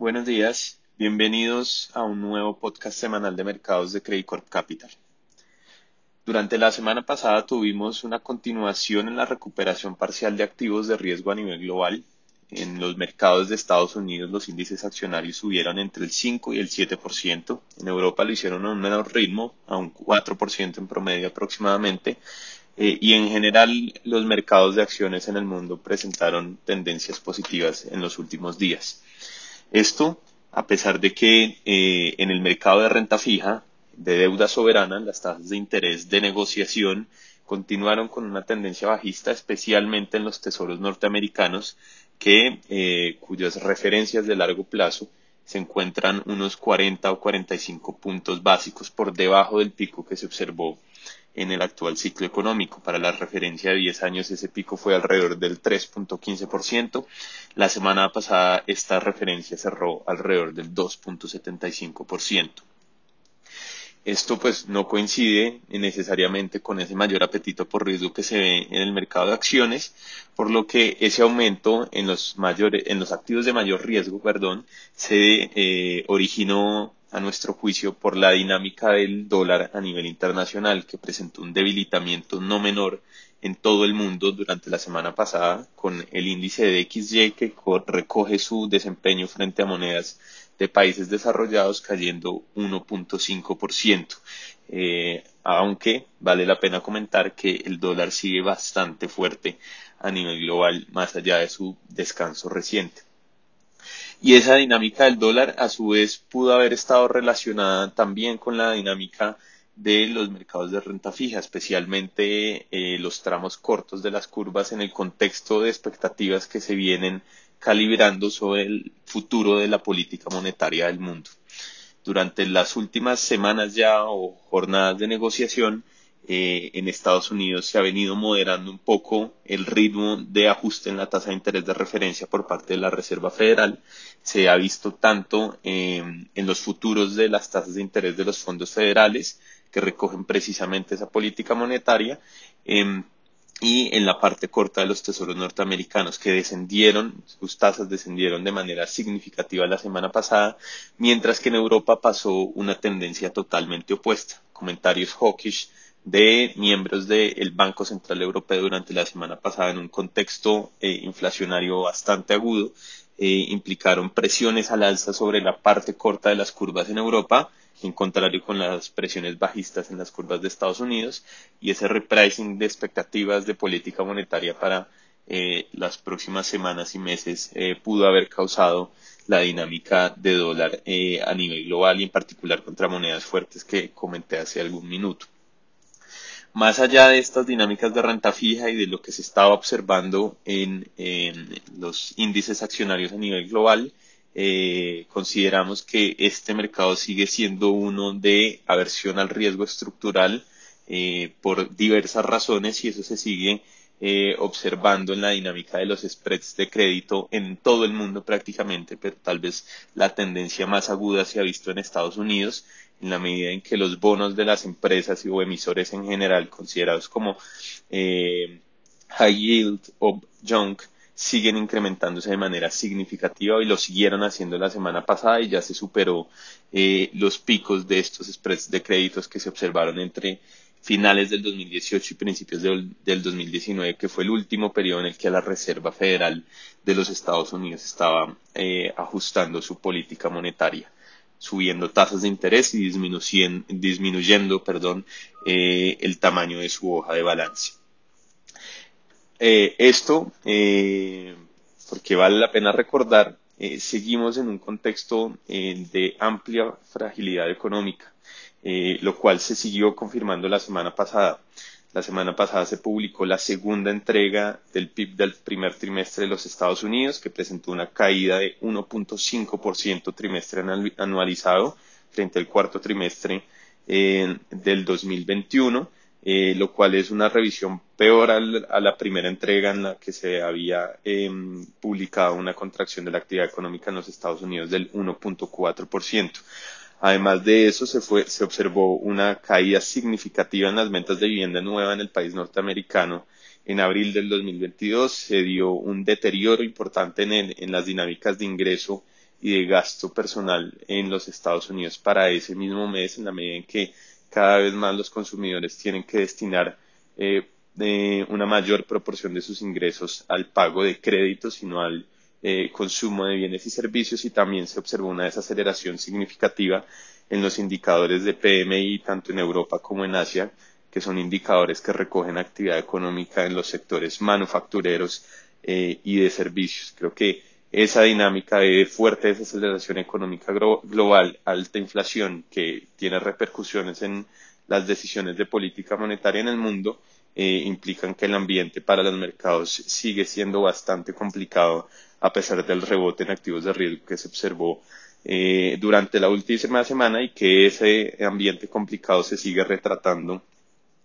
Buenos días, bienvenidos a un nuevo podcast semanal de mercados de Credit Corp Capital. Durante la semana pasada tuvimos una continuación en la recuperación parcial de activos de riesgo a nivel global. En los mercados de Estados Unidos los índices accionarios subieron entre el 5 y el 7%. En Europa lo hicieron a un menor ritmo, a un 4% en promedio aproximadamente. Eh, y en general los mercados de acciones en el mundo presentaron tendencias positivas en los últimos días. Esto a pesar de que eh, en el mercado de renta fija, de deuda soberana, las tasas de interés de negociación continuaron con una tendencia bajista, especialmente en los tesoros norteamericanos, que, eh, cuyas referencias de largo plazo se encuentran unos 40 o 45 puntos básicos por debajo del pico que se observó en el actual ciclo económico. Para la referencia de 10 años ese pico fue alrededor del 3.15%. La semana pasada esta referencia cerró alrededor del 2.75%. Esto pues no coincide necesariamente con ese mayor apetito por riesgo que se ve en el mercado de acciones, por lo que ese aumento en los mayores, en los activos de mayor riesgo, perdón, se eh, originó a nuestro juicio por la dinámica del dólar a nivel internacional, que presentó un debilitamiento no menor en todo el mundo durante la semana pasada, con el índice de XY que recoge su desempeño frente a monedas de países desarrollados cayendo 1.5%. Eh, aunque vale la pena comentar que el dólar sigue bastante fuerte a nivel global, más allá de su descanso reciente. Y esa dinámica del dólar a su vez pudo haber estado relacionada también con la dinámica de los mercados de renta fija, especialmente eh, los tramos cortos de las curvas en el contexto de expectativas que se vienen calibrando sobre el futuro de la política monetaria del mundo. Durante las últimas semanas ya o jornadas de negociación, eh, en Estados Unidos se ha venido moderando un poco el ritmo de ajuste en la tasa de interés de referencia por parte de la Reserva Federal. Se ha visto tanto eh, en los futuros de las tasas de interés de los fondos federales, que recogen precisamente esa política monetaria, em, y en la parte corta de los tesoros norteamericanos que descendieron, sus tasas descendieron de manera significativa la semana pasada, mientras que en Europa pasó una tendencia totalmente opuesta. Comentarios hawkish de miembros del Banco Central Europeo durante la semana pasada en un contexto eh, inflacionario bastante agudo, eh, implicaron presiones al alza sobre la parte corta de las curvas en Europa, en contrario con las presiones bajistas en las curvas de Estados Unidos, y ese repricing de expectativas de política monetaria para eh, las próximas semanas y meses pudo haber causado la dinámica de dólar a nivel global y en particular contra monedas fuertes que comenté hace algún minuto. Más allá de estas dinámicas de renta fija y de lo que se estaba observando en, los índices accionarios a nivel global, eh, consideramos que este mercado sigue siendo uno de aversión al riesgo estructural eh, por diversas razones y eso se sigue eh, observando en la dinámica de los spreads de crédito en todo el mundo prácticamente, pero tal vez la tendencia más aguda se ha visto en Estados Unidos en la medida en que los bonos de las empresas o emisores en general, considerados como eh, high yield o junk, siguen incrementándose de manera significativa y lo siguieron haciendo la semana pasada y ya se superó eh, los picos de estos spreads de créditos que se observaron entre finales del 2018 y principios del, 2019, que fue el último periodo en el que la Reserva Federal de los Estados Unidos estaba eh, ajustando su política monetaria subiendo tasas de interés y disminuyendo, perdón, eh, el tamaño de su hoja de balance. Eh, esto, eh, porque vale la pena recordar, seguimos en un contexto de amplia fragilidad económica, lo cual se siguió confirmando la semana pasada. La semana pasada se publicó la segunda entrega del PIB del primer trimestre de los Estados Unidos, que presentó una caída de 1.5% trimestre anualizado frente al cuarto trimestre eh, del 2021, eh, lo cual es una revisión peor a la primera entrega en la que se había em, publicado una contracción de la actividad económica en los Estados Unidos del 1.4%. Además de eso, se, fue, se observó una caída significativa en las ventas de vivienda nueva en el país norteamericano. En abril del 2022 se dio un deterioro importante en, en las dinámicas de ingreso y de gasto personal en los Estados Unidos para ese mismo mes, en la medida en que cada vez más los consumidores tienen que destinar eh, una mayor proporción de sus ingresos al pago de créditos, sino al eh, consumo de bienes y servicios y también se observó una desaceleración significativa en los indicadores de PMI tanto en Europa como en Asia, que son indicadores que recogen actividad económica en los sectores manufactureros eh, y de servicios. Creo que esa dinámica de fuerte desaceleración económica global, alta inflación que tiene repercusiones en las decisiones de política monetaria en el mundo, eh, implican que el ambiente para los mercados sigue siendo bastante complicado a pesar del rebote en activos de riesgo que se observó eh, durante la última semana y que ese ambiente complicado se sigue retratando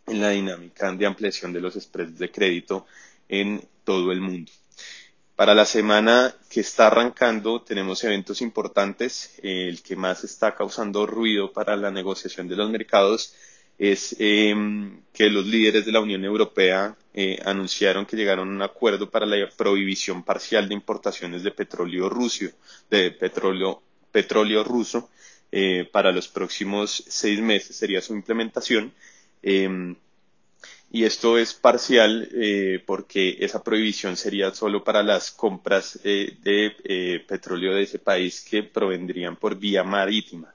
en la dinámica de ampliación de los spreads de crédito en todo el mundo. Para la semana que está arrancando tenemos eventos importantes. el que más está causando ruido para la negociación de los mercados es em, que los líderes de la Unión Europea eh, anunciaron que llegaron a un acuerdo para la prohibición parcial de importaciones de petróleo ruso, de petróleo, petróleo ruso eh, para los próximos seis meses sería su implementación. Em, y esto es parcial eh, porque esa prohibición sería solo para las compras de petróleo de ese país que provendrían por vía marítima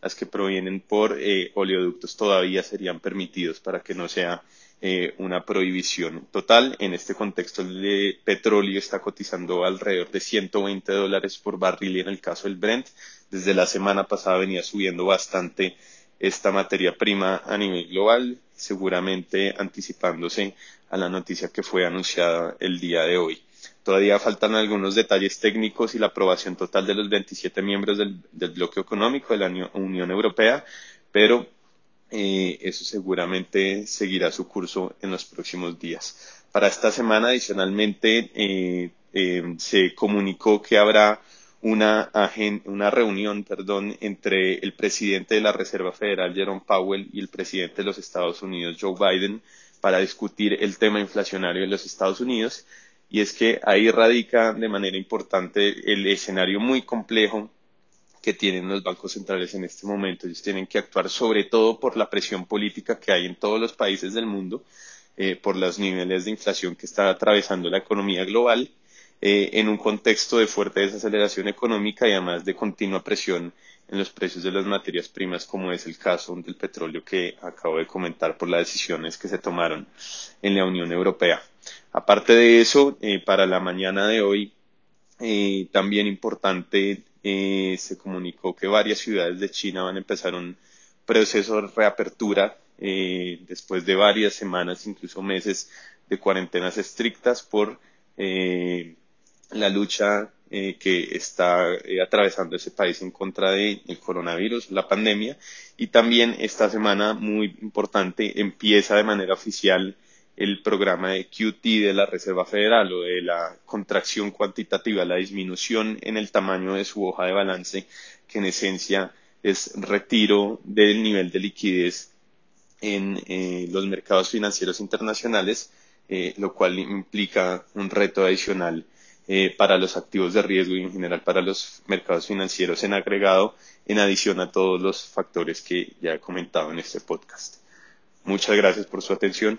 las que provienen por eh, oleoductos todavía serían permitidos para que no sea eh, una prohibición total. En este contexto, el petróleo está cotizando alrededor de 120 dólares por barril y en el caso del Brent, desde la semana pasada venía subiendo bastante esta materia prima a nivel global, seguramente anticipándose a la noticia que fue anunciada el día de hoy. Todavía faltan algunos detalles técnicos y la aprobación total de los 27 miembros del, bloque económico de la Unión Europea, pero eh, eso seguramente seguirá su curso en los próximos días. Para esta semana, adicionalmente, eh, eh, se comunicó que habrá una, una reunión perdón, entre el presidente de la Reserva Federal, Jerome Powell, y el presidente de los Estados Unidos, Joe Biden, para discutir el tema inflacionario de los Estados Unidos y es que ahí radica de manera importante el escenario muy complejo que tienen los bancos centrales en este momento. Ellos tienen que actuar sobre todo por la presión política que hay en todos los países del mundo, eh, por los niveles de inflación que está atravesando la economía global, eh, en un contexto de fuerte desaceleración económica y además de continua presión en los precios de las materias primas, como es el caso del petróleo que acabo de comentar por las decisiones que se tomaron en la Unión Europea. Aparte de eso, eh, para la mañana de hoy, eh, también importante, eh, se comunicó que varias ciudades de China van a empezar un proceso de reapertura después de varias semanas, incluso meses de cuarentenas estrictas por la lucha que está atravesando ese país en contra del coronavirus, la pandemia. Y también esta semana, muy importante, empieza de manera oficial el programa de QT de la Reserva Federal o de la contracción cuantitativa, la disminución en el tamaño de su hoja de balance, que en esencia es retiro del nivel de liquidez en eh, los mercados financieros internacionales, eh, lo cual implica un reto adicional eh, para los activos de riesgo y en general para los mercados financieros en agregado, en adición a todos los factores que ya he comentado en este podcast. Muchas gracias por su atención